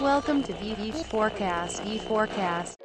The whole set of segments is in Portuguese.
Welcome to VV Forecast. V Forecast.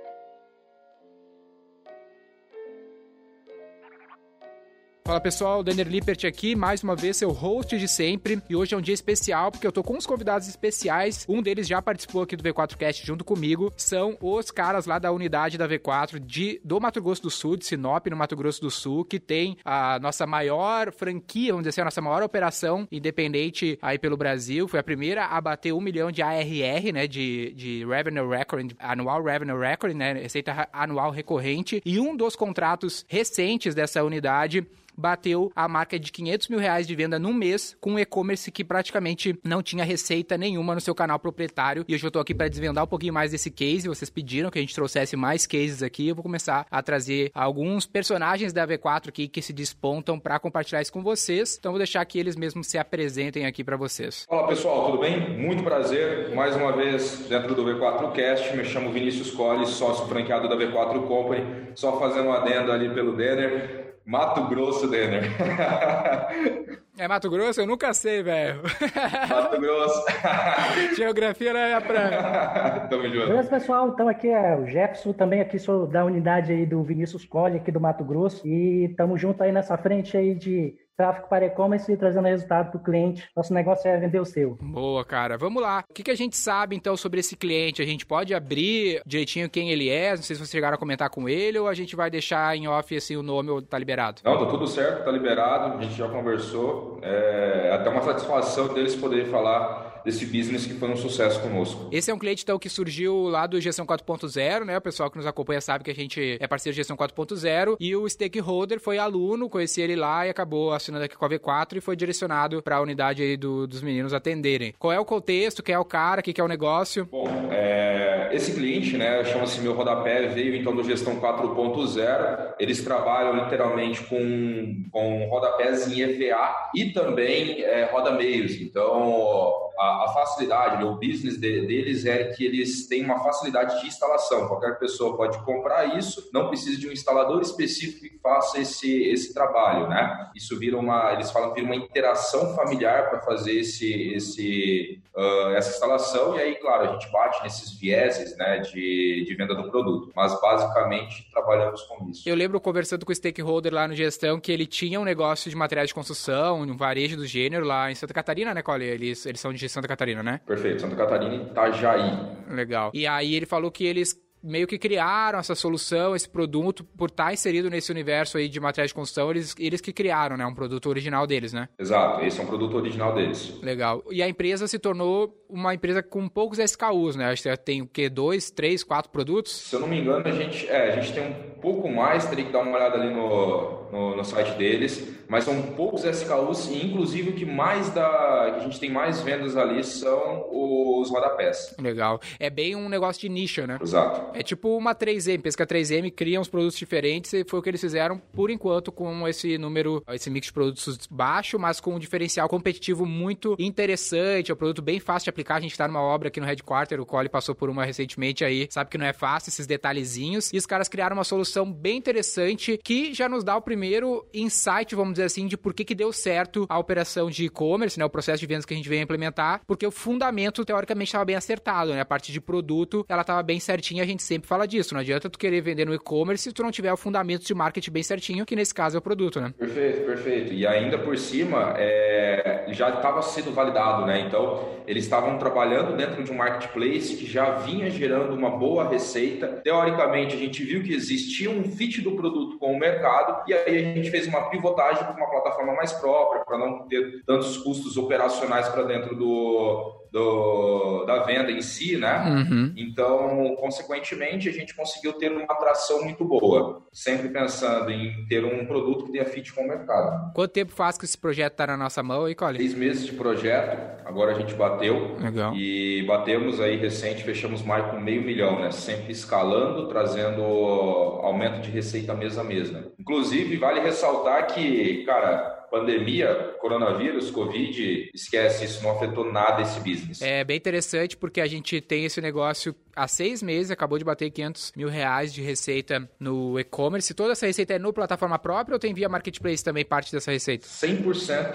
Fala pessoal, Denner Lippert aqui, mais uma vez seu host de sempre. E hoje é um dia especial porque eu tô com uns convidados especiais. Um deles já participou aqui do V4Cast junto comigo. São os caras lá da unidade da V4 de, do Mato Grosso do Sul, de Sinop, no Mato Grosso do Sul, que tem a nossa maior franquia, vamos dizer assim, a nossa maior operação independente aí pelo Brasil. Foi a primeira a bater um milhão de ARR, né? De, de Revenue Record, Annual Revenue Record, né? Receita anual recorrente. E um dos contratos recentes dessa unidade bateu a marca de 500 mil reais de venda num mês com um e-commerce que praticamente não tinha receita nenhuma no seu canal proprietário. E hoje eu tô aqui para desvendar um pouquinho mais desse case. Vocês pediram que a gente trouxesse mais cases aqui. Eu vou começar a trazer alguns personagens da V4 aqui que se despontam para compartilhar isso com vocês. Então vou deixar que eles mesmos se apresentem aqui para vocês. Fala pessoal, tudo bem? Muito prazer. Mais uma vez dentro do V4 Cast. Me chamo Vinícius Colles, sócio franqueado da V4 Company. Só fazendo um adendo ali pelo Denner. Mato Grosso, Denner. É Mato Grosso? Eu nunca sei, velho. Mato Grosso. Geografia não é minha praia. Tamo junto. Beleza, pessoal? Então aqui é o Jefferson, também aqui sou da unidade aí do Vinícius Colli, aqui do Mato Grosso. E estamos junto aí nessa frente aí de tráfego para e-commerce e trazendo resultado para o cliente. Nosso negócio é vender o seu. Boa, cara. Vamos lá. O que, que a gente sabe, então, sobre esse cliente? A gente pode abrir direitinho quem ele é? Não sei se vocês chegaram a comentar com ele ou a gente vai deixar em off, assim, o nome ou tá liberado? Não, tá tudo certo, tá liberado. A gente já conversou. É até uma satisfação deles poderem falar desse business que foi um sucesso conosco. Esse é um cliente, então, que surgiu lá do Gestão 4.0, né? O pessoal que nos acompanha sabe que a gente é parceiro de Gestão 4.0 e o stakeholder foi aluno, conheci ele lá e acabou assinando aqui com a V4 e foi direcionado para a unidade aí do, dos meninos atenderem. Qual é o contexto? Quem é o cara? O que é o negócio? Bom, é, esse cliente, né, chama-se Meu Rodapé, veio então do Gestão 4.0. Eles trabalham literalmente com, com rodapés em EVA e também é, roda-meios. Então, a, a facilidade, o business de, deles é que eles têm uma facilidade de instalação. Qualquer pessoa pode comprar isso, não precisa de um instalador específico que faça esse, esse trabalho, né? Isso vira uma, eles falam vira uma interação familiar para fazer esse, esse, uh, essa instalação. E aí, claro, a gente bate nesses vieses, né, de, de venda do produto. Mas basicamente trabalhamos com isso. Eu lembro conversando com o stakeholder lá no gestão que ele tinha um negócio de materiais de construção, um varejo do gênero lá em Santa Catarina, né, Cole? Eles, eles são de Santa Catarina, né? Perfeito, Santa Catarina e Itajaí. Legal. E aí ele falou que eles meio que criaram essa solução, esse produto, por estar inserido nesse universo aí de materiais de construção, eles, eles que criaram, né? Um produto original deles, né? Exato, esse é um produto original deles. Legal. E a empresa se tornou uma empresa com poucos SKUs, né? Acho que tem o quê? Dois, três, quatro produtos? Se eu não me engano, a gente, é, a gente tem um pouco mais, teria que dar uma olhada ali no, no, no site deles, mas são poucos SKUs e inclusive o que mais dá, que a gente tem mais vendas ali são os rodapés. Legal. É bem um negócio de nicho, né? Exato. É tipo uma 3M, Pesca 3M cria uns produtos diferentes e foi o que eles fizeram por enquanto com esse número, esse mix de produtos baixo, mas com um diferencial competitivo muito interessante, é um produto bem fácil de aplicar. A gente tá numa obra aqui no Headquarter, o Cole passou por uma recentemente aí, sabe que não é fácil esses detalhezinhos. E os caras criaram uma solução bem interessante que já nos dá o primeiro insight, vamos dizer assim, de por que que deu certo a operação de e-commerce, né, o processo de vendas que a gente veio implementar, porque o fundamento teoricamente estava bem acertado, né? A parte de produto, ela estava bem certinha, a gente sempre fala disso. Não adianta tu querer vender no e-commerce se tu não tiver o fundamento de marketing bem certinho, que nesse caso é o produto, né? Perfeito, perfeito. E ainda por cima, é, já estava sendo validado, né? Então, eles estavam trabalhando dentro de um marketplace que já vinha gerando uma boa receita. Teoricamente, a gente viu que existia um fit do produto com o mercado e aí a gente fez uma pivotagem para uma plataforma mais própria, para não ter tantos custos operacionais para dentro do, do, da venda em si, né? Uhum. Então, consequentemente, a gente conseguiu ter uma atração muito boa, sempre pensando em ter um produto que tenha fit com o mercado. Quanto tempo faz que esse projeto está na nossa mão aí, Cole? Seis meses de projeto, agora a gente bateu Legal. e batemos aí recente, fechamos mais com meio milhão, né? Sempre escalando, trazendo aumento de receita mês a mês, né? Inclusive, vale ressaltar que, cara, pandemia, coronavírus, Covid, esquece, isso não afetou nada esse business. É bem interessante porque a gente tem esse negócio há seis meses acabou de bater 500 mil reais de receita no e-commerce. Toda essa receita é no plataforma própria ou tem via marketplace também parte dessa receita? 100%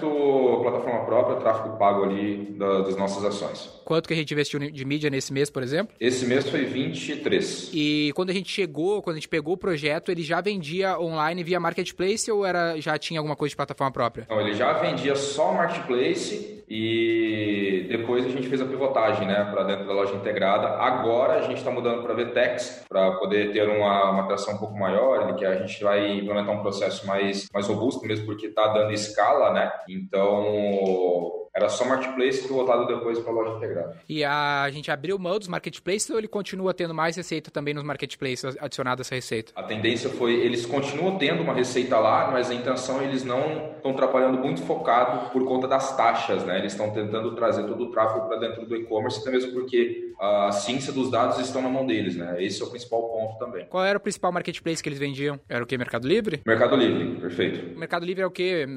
plataforma própria, tráfego pago ali da, das nossas ações. Quanto que a gente investiu de mídia nesse mês, por exemplo? Esse mês foi 23. E quando a gente chegou, quando a gente pegou o projeto, ele já vendia online via marketplace ou era já tinha alguma coisa de plataforma própria? Não, ele já vendia só marketplace e depois a gente fez a pivotagem, né, para dentro da loja integrada. Agora a gente está mudando para VTEX para poder ter uma, uma atração um pouco maior, que a gente vai implementar um processo mais mais robusto mesmo porque está dando escala, né? Então era só marketplace voltado depois para a loja integrada. E a gente abriu mão dos marketplaces ou ele continua tendo mais receita também nos marketplaces adicionada essa receita? A tendência foi, eles continuam tendo uma receita lá, mas a intenção eles não estão trabalhando muito focado por conta das taxas, né? Eles estão tentando trazer todo o tráfego para dentro do e-commerce, até mesmo porque a ciência dos dados estão na mão deles, né? Esse é o principal ponto também. Qual era o principal marketplace que eles vendiam? Era o que? Mercado Livre? Mercado Livre, perfeito. O Mercado Livre é o que?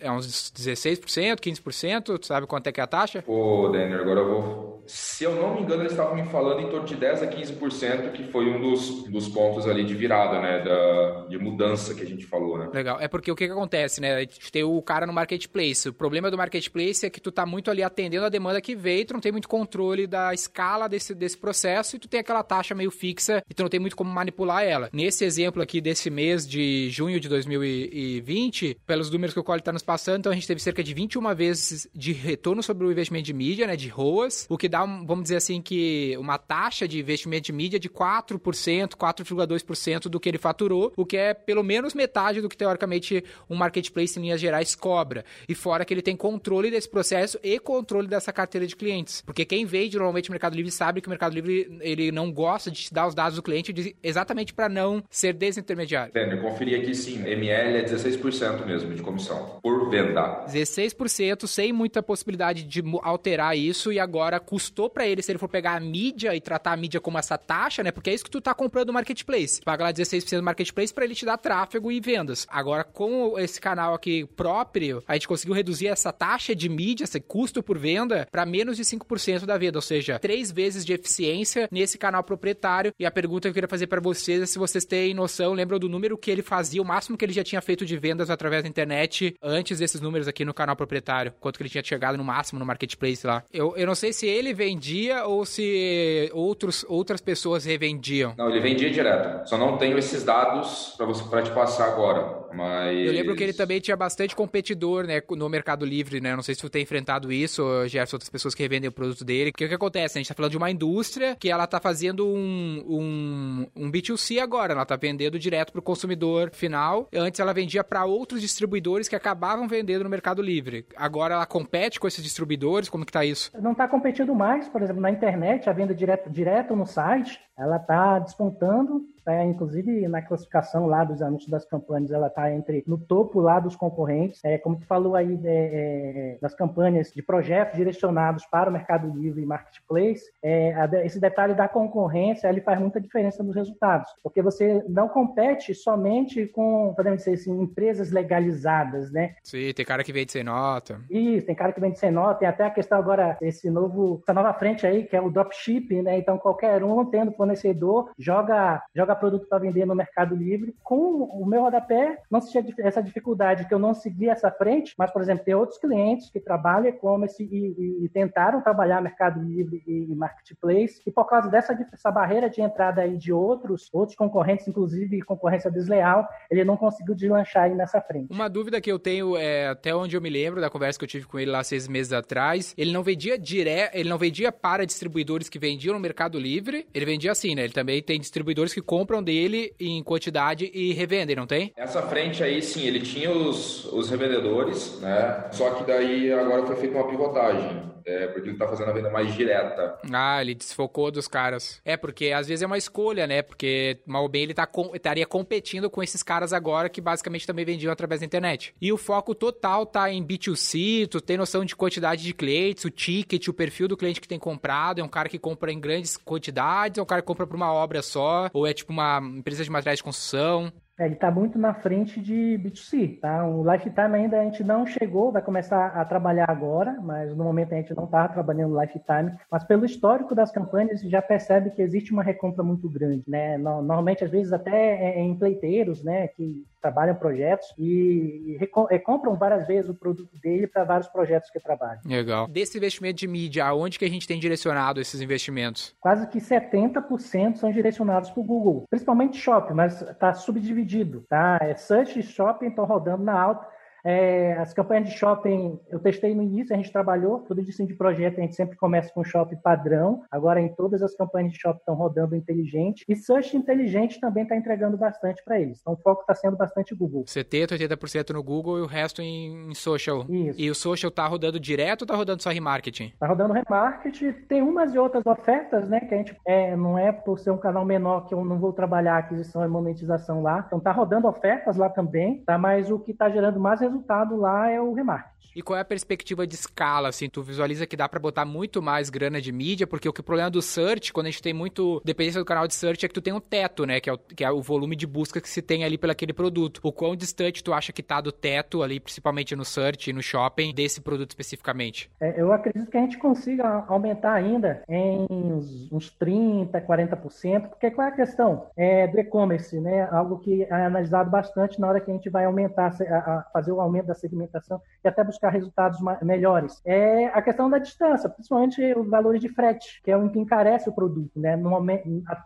É uns 16%, 15%? Sabe quanto é que é a taxa? Pô, Daniel, agora eu vou. Se eu não me engano, eles estavam me falando em torno de 10 a 15%, que foi um dos, dos pontos ali de virada, né? Da, de mudança que a gente falou, né? Legal. É porque o que, que acontece, né? A gente tem o cara no marketplace. O problema do marketplace é que tu tá muito ali atendendo a demanda que veio, tu não tem muito controle da escala desse, desse processo e tu tem aquela taxa meio fixa e tu não tem muito como manipular ela. Nesse exemplo aqui desse mês de junho de 2020, pelos números que o Cole tá nos passando, então a gente teve cerca de 21 vezes de retorno sobre o investimento de mídia, né, de ROAS, o que dá, vamos dizer assim, que uma taxa de investimento de mídia de 4%, 4,2% do que ele faturou, o que é pelo menos metade do que teoricamente um marketplace em linhas gerais cobra. E fora que ele tem controle desse processo e controle dessa carteira de clientes. Porque quem vende normalmente o Mercado Livre sabe que o Mercado Livre ele não gosta de te dar os dados do cliente exatamente para não ser desintermediário. Entendo, eu conferi aqui sim, ML é 16% mesmo de comissão por venda. 16% sem muita possibilidade de alterar isso e agora custou para ele se ele for pegar a mídia e tratar a mídia como essa taxa, né? Porque é isso que tu tá comprando no marketplace. Paga lá 16% do marketplace para ele te dar tráfego e vendas. Agora com esse canal aqui próprio, a gente conseguiu reduzir essa taxa de mídia, esse custo por venda para menos de 5% da venda, ou seja, três vezes de eficiência nesse canal proprietário. E a pergunta que eu queria fazer para vocês é se vocês têm noção, lembram do número que ele fazia, o máximo que ele já tinha feito de vendas através da internet antes desses números aqui no canal proprietário, quanto que ele tinha chegado no máximo no marketplace lá. Eu, eu não sei se ele vendia ou se outros, outras pessoas revendiam. Não, ele vendia direto. Só não tenho esses dados para te passar agora. Mas... Eu lembro que ele também tinha bastante competidor, né, no Mercado Livre, né? Não sei se tu tem enfrentado isso, Gerson, outras pessoas que revendem o produto dele. Porque o que acontece? A gente tá falando de uma indústria que ela tá fazendo um, um, um B2C agora. Ela tá vendendo direto pro consumidor final. Antes ela vendia para outros distribuidores que acabavam vendendo no Mercado Livre. Agora ela compete com esses distribuidores? Como que tá isso? Não está competindo mais, por exemplo, na internet, a venda direto, direto no site, ela está despontando é, inclusive na classificação lá dos anúncios das campanhas, ela está entre no topo lá dos concorrentes. É, como tu falou aí é, é, das campanhas de projetos direcionados para o Mercado Livre e Marketplace, é, a, esse detalhe da concorrência ele faz muita diferença nos resultados, porque você não compete somente com, podemos dizer assim, empresas legalizadas, né? Sim, tem cara que vende sem nota. Isso, tem cara que vende sem nota, tem até a questão agora, esse novo, essa nova frente aí, que é o dropshipping, né? Então qualquer um tendo fornecedor joga, joga produto para vender no Mercado Livre. Com o meu rodapé, não se tinha essa dificuldade, que eu não segui essa frente, mas, por exemplo, tem outros clientes que trabalham e-commerce e, e, tentaram trabalhar Mercado Livre e Marketplace, e por causa dessa essa barreira de entrada aí de outros, outros concorrentes, inclusive concorrência desleal, ele não conseguiu deslanchar aí nessa frente. Uma dúvida que eu tenho, é, até onde eu me lembro da conversa que eu tive com ele lá seis meses atrás, ele não vendia direto, ele não vendia para distribuidores que vendiam no Mercado Livre, ele vendia assim, né? Ele também tem distribuidores que compram compram dele em quantidade e revendem, não tem? Essa frente aí, sim, ele tinha os, os revendedores, né? Só que daí agora foi feita uma pivotagem. É, porque ele tá fazendo a venda mais direta. Ah, ele desfocou dos caras. É, porque às vezes é uma escolha, né? Porque mal bem ele tá com, estaria competindo com esses caras agora que basicamente também vendiam através da internet. E o foco total tá em B2C, tu tem noção de quantidade de clientes, o ticket, o perfil do cliente que tem comprado, é um cara que compra em grandes quantidades, é um cara que compra por uma obra só, ou é tipo uma empresa de materiais de construção. É, ele está muito na frente de B2C, tá? O Lifetime ainda a gente não chegou, vai começar a trabalhar agora, mas no momento a gente não está trabalhando Lifetime, mas pelo histórico das campanhas já percebe que existe uma recompra muito grande, né? Normalmente, às vezes, até em pleiteiros, né, que trabalham projetos e compram várias vezes o produto dele para vários projetos que trabalham. Legal. Desse investimento de mídia, aonde que a gente tem direcionado esses investimentos? Quase que 70% são direcionados para o Google, principalmente shopping, mas está subdividido, tá? É search e shopping estão rodando na alta é, as campanhas de shopping, eu testei no início, a gente trabalhou, todo início de projeto a gente sempre começa com shopping padrão, agora em todas as campanhas de shopping estão rodando inteligente, e search inteligente também está entregando bastante para eles, então o foco está sendo bastante Google. 70%, 80% no Google e o resto em, em social. Isso. E o social está rodando direto ou está rodando só remarketing? Está rodando remarketing, tem umas e outras ofertas, né, que a gente, é, não é por ser um canal menor que eu não vou trabalhar aquisição e monetização lá, então está rodando ofertas lá também, tá, mas o que está gerando mais resultados resultado lá é o remarketing. E qual é a perspectiva de escala, assim? Tu visualiza que dá para botar muito mais grana de mídia, porque o, que o problema do search, quando a gente tem muito dependência do canal de search, é que tu tem um teto, né? Que é o, que é o volume de busca que se tem ali pelaquele produto. O quão distante tu acha que tá do teto ali, principalmente no search e no shopping, desse produto especificamente? É, eu acredito que a gente consiga aumentar ainda em uns, uns 30%, 40%, porque qual é a questão? É do e-commerce, né? Algo que é analisado bastante na hora que a gente vai aumentar, a, a fazer o aumento da segmentação e até buscar resultados melhores. É a questão da distância, principalmente os valores de frete, que é o que encarece o produto, né? No momento,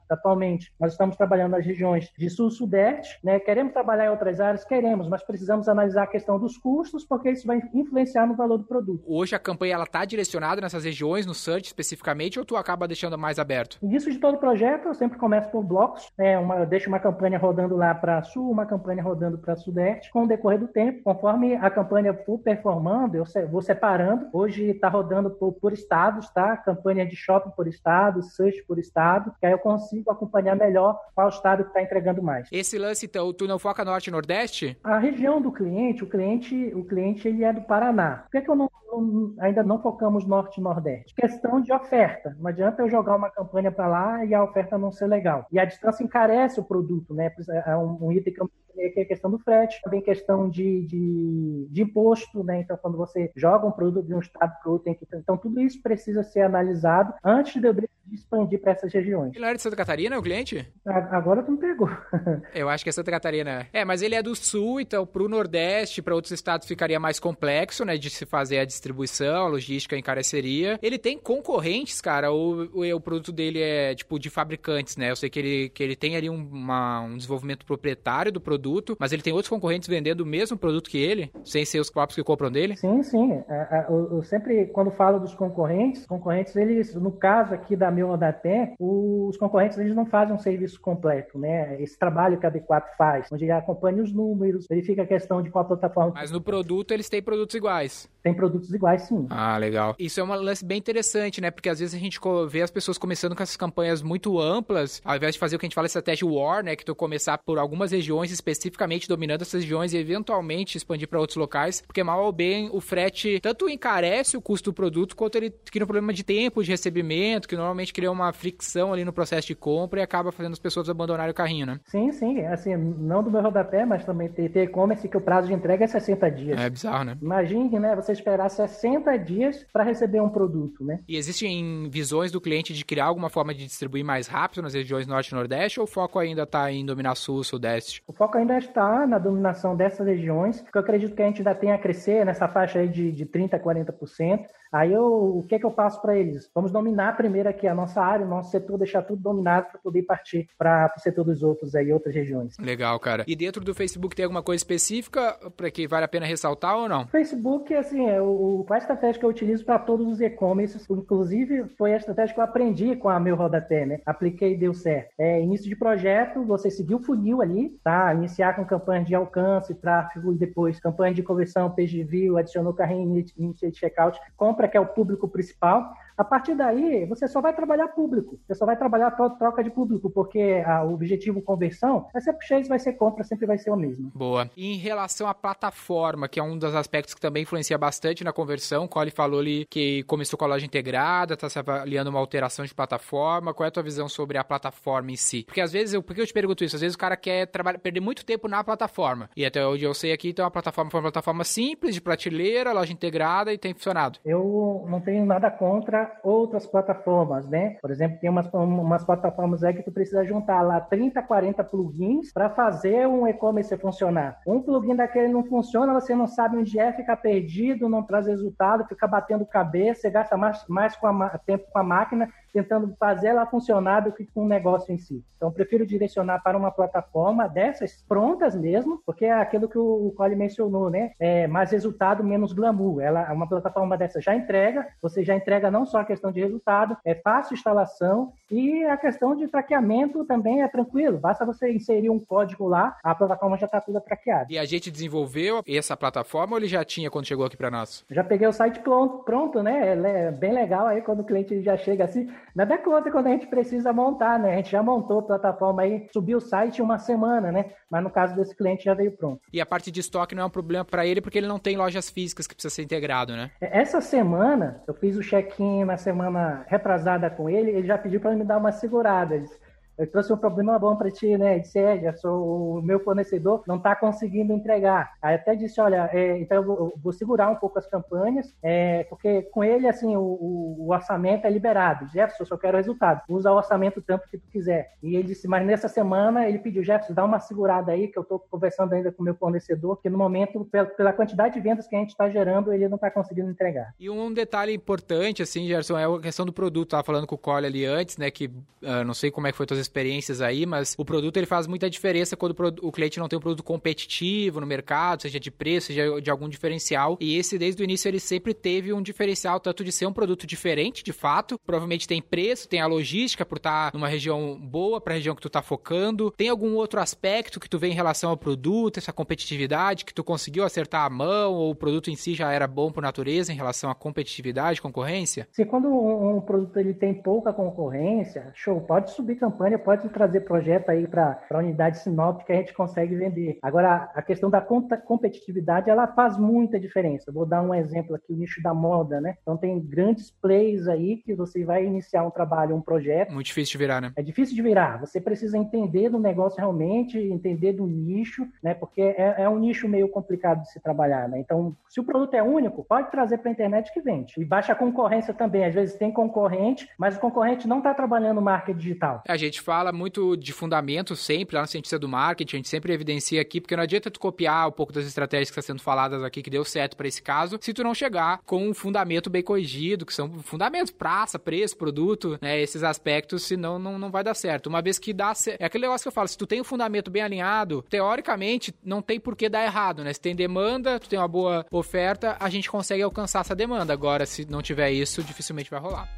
atualmente, nós estamos trabalhando nas regiões de sul-sudeste, né? Queremos trabalhar em outras áreas? Queremos, mas precisamos analisar a questão dos custos, porque isso vai influenciar no valor do produto. Hoje a campanha ela está direcionada nessas regiões, no search especificamente, ou tu acaba deixando mais aberto? Início de todo projeto, eu sempre começo por blocos, né? Uma, eu deixo uma campanha rodando lá para sul, uma campanha rodando para sudeste, com o decorrer do tempo, conforme a campanha for performando, eu vou separando. Hoje está rodando por, por, estados, tá? Campanha de shopping por estado, search por estado, que aí eu consigo acompanhar melhor qual estado que está entregando mais. Esse lance, então, tu não foca norte e nordeste? A região do cliente, o cliente, o cliente ele é do Paraná. Por que, que eu não, não, ainda não focamos norte e nordeste? Questão de oferta. Não adianta eu jogar uma campanha para lá e a oferta não ser legal. E a distância encarece o produto, né? É um, um item que eu que é questão do frete, também questão de, de, de, imposto, né? Então, quando você joga um produto de um estado para outro, tem que. Então, tudo isso precisa ser analisado antes de eu expandir para essas regiões. Ele era de Santa Catarina, o cliente? Agora tu me pegou. eu acho que é Santa Catarina. É, mas ele é do sul, então pro Nordeste, para outros estados ficaria mais complexo, né, de se fazer a distribuição, a logística encareceria. Ele tem concorrentes, cara, ou, ou o produto dele é, tipo, de fabricantes, né? Eu sei que ele, que ele tem ali um, uma, um desenvolvimento proprietário do produto, mas ele tem outros concorrentes vendendo o mesmo produto que ele, sem ser os próprios que compram dele? Sim, sim. É, é, eu, eu sempre, quando falo dos concorrentes, concorrentes, eles, no caso aqui da meu Rodaté, os concorrentes eles não fazem um serviço completo, né? Esse trabalho que a B4 faz, onde acompanha os números, verifica a questão de qual plataforma. Mas no produto eles têm produtos iguais. Tem produtos iguais, sim. Ah, legal. Isso é um lance bem interessante, né? Porque às vezes a gente vê as pessoas começando com essas campanhas muito amplas, ao invés de fazer o que a gente fala estratégia war, né? Que tu começar por algumas regiões especificamente dominando essas regiões e eventualmente expandir para outros locais, porque mal ou bem o frete tanto encarece o custo do produto quanto ele cria um problema de tempo de recebimento, que normalmente realmente cria uma fricção ali no processo de compra e acaba fazendo as pessoas abandonarem o carrinho, né? Sim, sim. Assim, não do meu rodapé, mas também ter e-commerce que o prazo de entrega é 60 dias. É bizarro, né? Imagine, né? Você esperar 60 dias para receber um produto, né? E existem visões do cliente de criar alguma forma de distribuir mais rápido nas regiões norte e nordeste ou o foco ainda está em dominar sul, sudeste? O foco ainda está na dominação dessas regiões, porque eu acredito que a gente ainda tem a crescer nessa faixa aí de, de 30% a 40%. Aí eu, o que é que eu passo para eles? Vamos dominar primeiro aqui a nossa área, o nosso setor, deixar tudo dominado para poder partir para o setor dos outros aí, outras regiões. Legal, cara. E dentro do Facebook tem alguma coisa específica para que vale a pena ressaltar ou não? Facebook, assim, é o, a estratégia que eu utilizo para todos os e-commerces, inclusive foi a estratégia que eu aprendi com a meu rodapé, né? Apliquei e deu certo. É, início de projeto, você seguiu o funil ali, tá? Iniciar com campanhas de alcance, tráfego e depois campanha de conversão, page view, adicionou carrinho, início de checkout, compra que é o público principal A partir daí, você só vai trabalhar público, você só vai trabalhar troca de público, porque a, o objetivo conversão vai ser chase, vai ser compra, sempre vai ser o mesmo. Boa. E em relação à plataforma, que é um dos aspectos que também influencia bastante na conversão, o Cole falou ali que começou com a loja integrada, está se avaliando uma alteração de plataforma. Qual é a tua visão sobre a plataforma em si? Porque às vezes, eu, por que eu te pergunto isso? Às vezes o cara quer trabalhar, perder muito tempo na plataforma. E até onde eu sei aqui, então a plataforma foi uma plataforma simples, de prateleira, loja integrada e tem funcionado. Eu não tenho nada contra outras plataformas, né? Por exemplo, tem umas, umas plataformas aí que tu precisa juntar lá 30, 40 plugins para fazer um e-commerce funcionar. Um plugin daquele não funciona, você não sabe onde é, fica perdido, não traz resultado, fica batendo cabeça, você gasta mais, mais com a, tempo com a máquina tentando fazer ela funcionar do que com o negócio em si. Então, prefiro direcionar para uma plataforma dessas prontas mesmo, porque é aquilo que o Cole mencionou, né? É mais resultado, menos glamour. Ela, uma plataforma dessa já entrega, você já entrega não só a questão de resultado, é fácil instalação e a questão de traqueamento também é tranquilo. Basta você inserir um código lá, a plataforma já está toda traqueada. E a gente desenvolveu essa plataforma ou ele já tinha quando chegou aqui para nós? Já peguei o site pronto, pronto, né? É bem legal aí quando o cliente já chega assim. Nada conta quando a gente precisa montar, né? A gente já montou a plataforma aí, subiu o site em uma semana, né? Mas no caso desse cliente já veio pronto. E a parte de estoque não é um problema para ele porque ele não tem lojas físicas que precisa ser integrado, né? É, essa semana, eu fiz o check-in na semana retrasada com ele, ele já pediu para me dar uma segurada. Ele disse, eu trouxe um problema bom para ti, né? Disse, é, o meu fornecedor não está conseguindo entregar. Aí até disse, olha, é, então eu vou, vou, segurar um pouco as campanhas, é, porque com ele, assim, o, o, orçamento é liberado. Jefferson, eu só quero resultado. Usa o orçamento tanto que tu quiser. E ele disse, mas nessa semana ele pediu, Jefferson, dá uma segurada aí, que eu estou conversando ainda com o meu fornecedor, que no momento, pela, pela quantidade de vendas que a gente está gerando, ele não está conseguindo entregar. E um detalhe importante, assim, Gerson, é a questão do produto. Tava falando com o Cole ali antes, né, que uh, não sei como é que foi tuas experiências aí, mas o produto ele faz muita diferença quando o cliente não tem um produto competitivo no mercado, seja de preço, seja de algum diferencial. E esse, desde o início, ele sempre teve um diferencial, tanto de ser um produto diferente, de fato. Provavelmente tem preço, tem a logística por estar numa região boa para a região que tu tá focando. Tem algum outro aspecto que tu vê em relação ao produto, essa competitividade, que tu conseguiu acertar a mão, ou o produto em si já era bom por natureza em relação à competitividade, concorrência? Se quando um produto ele tem pouca concorrência, show, pode subir campanha, pode trazer projeto aí para a unidade Sinop que a gente consegue vender. Agora, a questão da competitividade, ela faz muita diferença. Vou dar um exemplo aqui, o nicho da moda, né? Então, tem grandes plays aí que você vai iniciar um trabalho, um projeto. Muito difícil de virar, né? É difícil de virar. Você precisa entender do negócio realmente, entender do nicho, né? Porque é, é um nicho meio complicado de se trabalhar, né? Então, se o produto é único, pode trazer para a internet que vende. E baixa concorrência também. Às vezes tem concorrente, mas o concorrente não está trabalhando marketing digital. A gente fala muito de fundamento sempre lá no Cientista do Marketing, a gente sempre evidencia aqui, porque não adianta tu copiar um pouco das estratégias que estão sendo faladas aqui, que deu certo para esse caso, se tu não chegar com um fundamento bem corrigido, que são fundamentos, praça, preço, produto, né, esses aspectos, senão não, não vai dar certo. Uma vez que dá certo, é aquele negócio que eu falo, se tu tem um fundamento bem alinhado, teoricamente, não tem por que dar errado, né? Se tem demanda, tu tem uma boa oferta, a gente consegue alcançar essa demanda. Agora, se não tiver isso, dificilmente vai rolar.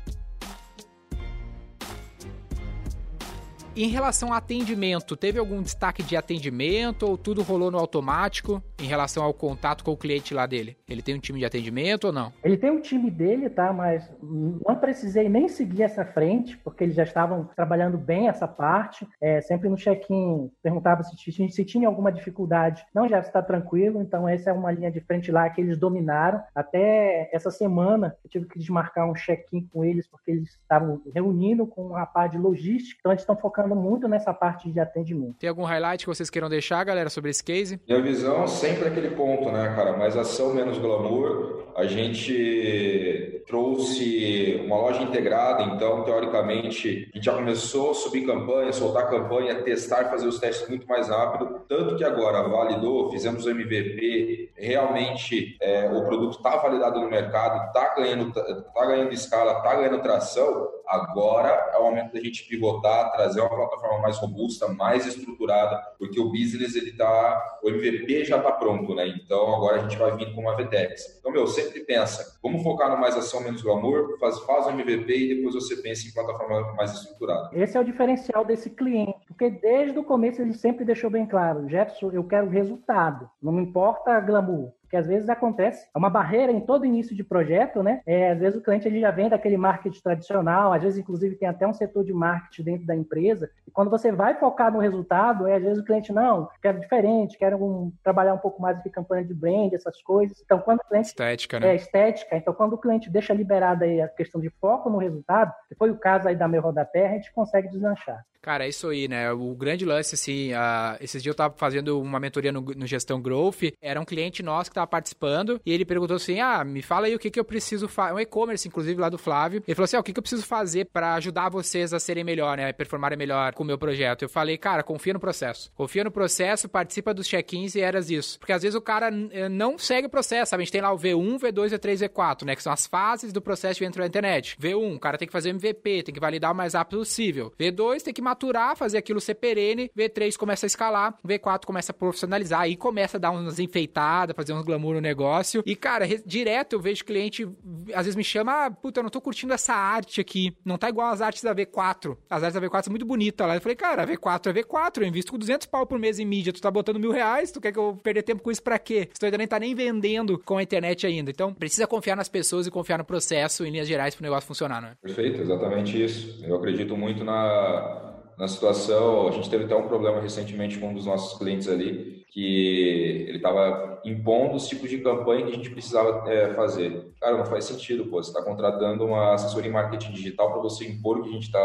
Em relação ao atendimento, teve algum destaque de atendimento ou tudo rolou no automático em relação ao contato com o cliente lá dele? Ele tem um time de atendimento ou não? Ele tem um time dele, tá? Mas não precisei nem seguir essa frente, porque eles já estavam trabalhando bem essa parte. É, sempre no check-in perguntava se, se, tinha alguma dificuldade. Não, já está tranquilo, então essa é uma linha de frente lá que eles dominaram. Até essa semana eu tive que desmarcar um check-in com eles, porque eles estavam reunindo com a parte de logística, então eles estão focando focando muito nessa parte de atendimento. Tem algum highlight que vocês queiram deixar, galera, sobre esse case? Minha visão sempre é aquele ponto, né, cara? Mais ação, menos glamour. A gente trouxe uma loja integrada, então, teoricamente, a gente já começou a subir campanha, soltar campanha, testar, fazer os testes muito mais rápido. Tanto que agora validou, fizemos o MVP, realmente é, o produto está validado no mercado, está ganhando, tá ganhando escala, está ganhando tração. Agora é o momento da gente pivotar, trazer uma plataforma mais robusta, mais estruturada, porque o business ele tá, o MVP já está pronto, né? Então agora a gente vai vir com uma VTEX. Então, meu, sempre pensa, vamos focar no mais ação, menos glamour, faz, faz o MVP e depois você pensa em plataforma mais estruturada. Esse é o diferencial desse cliente, porque desde o começo ele sempre deixou bem claro, Jefferson, eu quero resultado, não me importa glamour, Porque às vezes acontece, é uma barreira em todo início de projeto, né? É, às vezes o cliente ele já vem daquele marketing tradicional, às vezes inclusive tem até um setor de marketing dentro da empresa. E quando você vai focar no resultado, é, às vezes o cliente não, quero diferente, quero um, trabalhar um pouco mais de campanha de brand, essas coisas. Então quando o cliente estética, né? É estética. Então quando o cliente deixa liberada aí a questão de foco no resultado, que foi o caso aí da meu rodapé, a gente consegue deslanchar. Cara, é isso aí, né? O grande lance, assim, uh, esses dias eu tava fazendo uma mentoria no, no, Gestão Growth, era um cliente nosso que tava participando, e ele perguntou assim, ah, me fala aí o que que eu preciso fazer, um e-commerce, inclusive, lá do Flávio. Ele falou assim, ah, o que que eu preciso fazer para ajudar vocês a serem melhor, né? Performarem melhor com o meu projeto. Eu falei, cara, confia no processo. Confia no processo, participa dos check-ins e eras isso. Porque às vezes o cara eh, não segue o processo, sabe? A gente tem lá o V1, V2, V3, V4, né? Que são as fases do processo de entrar na internet. V1, o cara tem que fazer MVP, tem que validar o mais rápido possível. V2, tem que maturar, fazer aquilo ser perene, V3 começa a escalar, V4 começa a profissionalizar, aí começa a dar umas enfeitadas, fazer uns glamour no negócio. E, cara, direto eu vejo cliente, às vezes me chama, ah, puta, eu não tô curtindo essa arte aqui, não tá igual as artes da V4. As artes da V4 são muito bonitas lá. Eu falei, cara, a V4 é V4, eu invisto com 200 pau por mês em mídia, tu tá botando mil reais, tu quer que eu perder tempo com isso pra quê? Tu ainda nem tá nem vendendo com a internet ainda. Então, precisa confiar nas pessoas e confiar no processo, em linhas gerais, pro negócio funcionar, né? Perfeito, exatamente isso. Eu acredito muito na na situação, a gente teve até um problema recentemente com um dos nossos clientes ali, que ele estava impondo os tipos de campanha que a gente precisava é, fazer. Cara, não faz sentido, pô, você está contratando uma assessoria em marketing digital para você impor o que a gente, tá,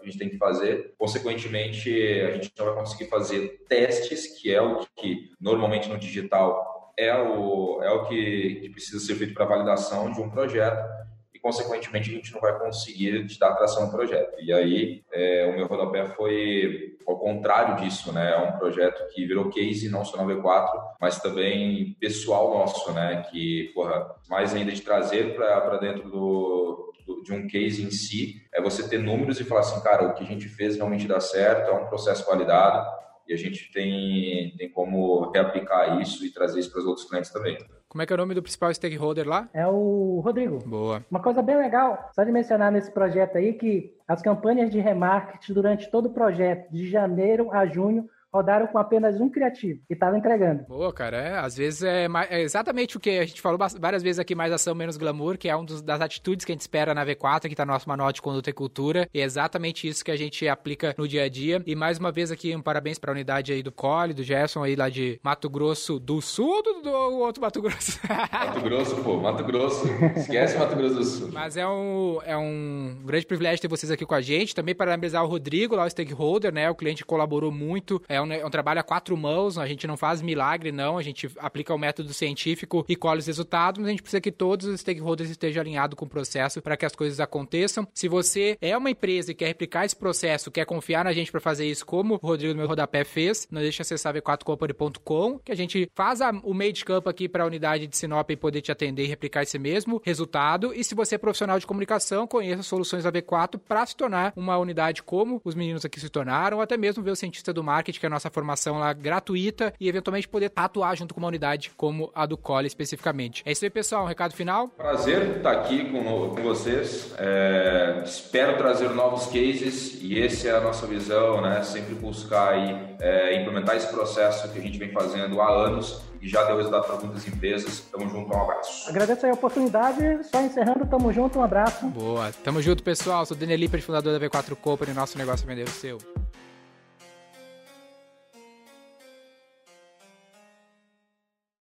a gente tem que fazer. Consequentemente, a gente não vai conseguir fazer testes, que é o que normalmente no digital é o, é o que, que precisa ser feito para validação de um projeto consequentemente, a gente não vai conseguir dar atração no projeto. E aí, é, o meu rodapé foi ao contrário disso, né? É um projeto que virou case não só na V4, mas também pessoal nosso, né? Que, porra, mais ainda de trazer para dentro do, do, de um case em si, é você ter números e falar assim, cara, o que a gente fez realmente dá certo, é um processo validado, e a gente tem, tem como reaplicar isso e trazer isso para os outros clientes também. Como é que é o nome do principal stakeholder lá? É o Rodrigo. Boa. Uma coisa bem legal, só de mencionar nesse projeto aí, que as campanhas de remarketing durante todo o projeto, de janeiro a junho, rodaram com apenas um criativo e tava entregando. Boa, cara. É, às vezes é, é, exatamente o que a gente falou várias vezes aqui, mais ação, menos glamour, que é uma das atitudes que a gente espera na V4, que tá no nosso manual de conduta e cultura. E é exatamente isso que a gente aplica no dia a dia. E mais uma vez aqui, um parabéns pra unidade aí do Cole, do Gerson aí lá de Mato Grosso do Sul ou do, do outro Mato Grosso? Mato Grosso, pô, Mato Grosso. Esquece Mato Grosso do Sul. Mas é um, é um grande privilégio ter vocês aqui com a gente. Também parabenizar o Rodrigo, lá o stakeholder, né? O cliente colaborou muito. É um, é um trabalho a quatro mãos, a gente não faz milagre, não. A gente aplica o método científico e colhe os resultados, mas a gente precisa que todos os stakeholders estejam alinhados com o processo para que as coisas aconteçam. Se você é uma empresa e quer replicar esse processo, quer confiar na gente para fazer isso, como o Rodrigo do meu rodapé fez, não deixe de acessar v4company.com, que a gente faz a, o meio de campo aqui para a unidade de Sinop e poder te atender e replicar esse mesmo resultado. E se você é profissional de comunicação, conheça soluções da V4 para se tornar uma unidade como os meninos aqui se tornaram, ou até mesmo ver o cientista do marketing, que é a nossa formação lá gratuita e eventualmente poder atuar junto com uma unidade como a do Cole especificamente. É isso aí, pessoal. Um recado final? Prazer estar aqui com, com vocês. É, espero trazer novos cases e essa é a nossa visão, né? Sempre buscar aí, é, implementar esse processo que a gente vem fazendo há anos e já deu resultado para muitas empresas. Tamo junto, um abraço. Agradeço a oportunidade, só encerrando, tamo junto, um abraço. Boa, tamo junto, pessoal. Sou Daniel Lippert, fundador da V4 Company, nosso negócio é vender o seu.